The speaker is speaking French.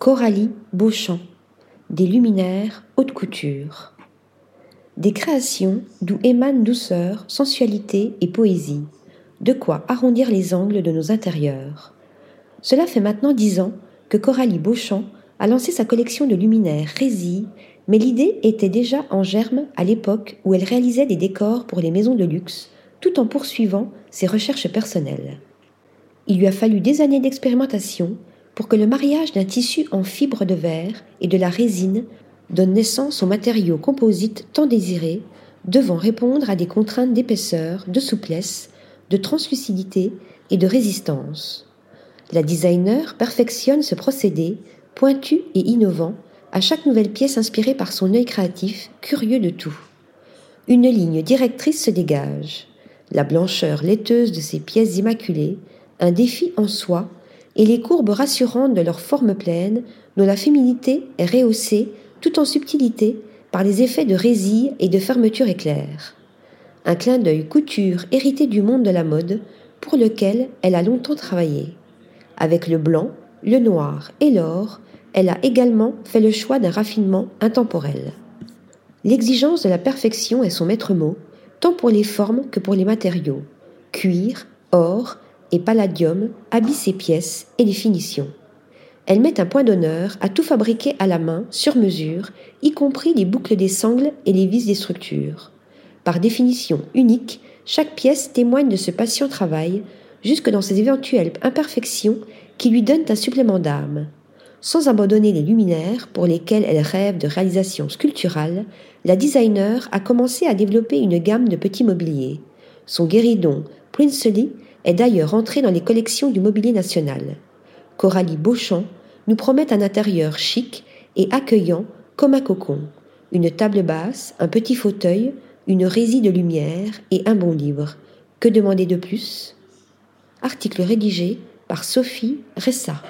Coralie Beauchamp, des luminaires haute couture. Des créations d'où émanent douceur, sensualité et poésie, de quoi arrondir les angles de nos intérieurs. Cela fait maintenant dix ans que Coralie Beauchamp a lancé sa collection de luminaires Rési, mais l'idée était déjà en germe à l'époque où elle réalisait des décors pour les maisons de luxe, tout en poursuivant ses recherches personnelles. Il lui a fallu des années d'expérimentation pour que le mariage d'un tissu en fibre de verre et de la résine donne naissance au matériau composite tant désiré, devant répondre à des contraintes d'épaisseur, de souplesse, de translucidité et de résistance. La designer perfectionne ce procédé, pointu et innovant, à chaque nouvelle pièce inspirée par son œil créatif, curieux de tout. Une ligne directrice se dégage. La blancheur laiteuse de ces pièces immaculées, un défi en soi, et les courbes rassurantes de leur forme pleine, dont la féminité est rehaussée tout en subtilité par les effets de résille et de fermeture éclair. Un clin d'œil couture hérité du monde de la mode pour lequel elle a longtemps travaillé. Avec le blanc, le noir et l'or, elle a également fait le choix d'un raffinement intemporel. L'exigence de la perfection est son maître mot, tant pour les formes que pour les matériaux. Cuir, or, et palladium habille ses pièces et les finitions. Elle met un point d'honneur à tout fabriquer à la main, sur mesure, y compris les boucles des sangles et les vis des structures. Par définition unique, chaque pièce témoigne de ce patient travail, jusque dans ses éventuelles imperfections qui lui donnent un supplément d'âme. Sans abandonner les luminaires pour lesquels elle rêve de réalisation sculpturale, la designer a commencé à développer une gamme de petits mobiliers. Son guéridon Princely est d'ailleurs entré dans les collections du mobilier national. Coralie Beauchamp nous promet un intérieur chic et accueillant comme un cocon, une table basse, un petit fauteuil, une résie de lumière et un bon livre. Que demander de plus? Article rédigé par Sophie Ressa.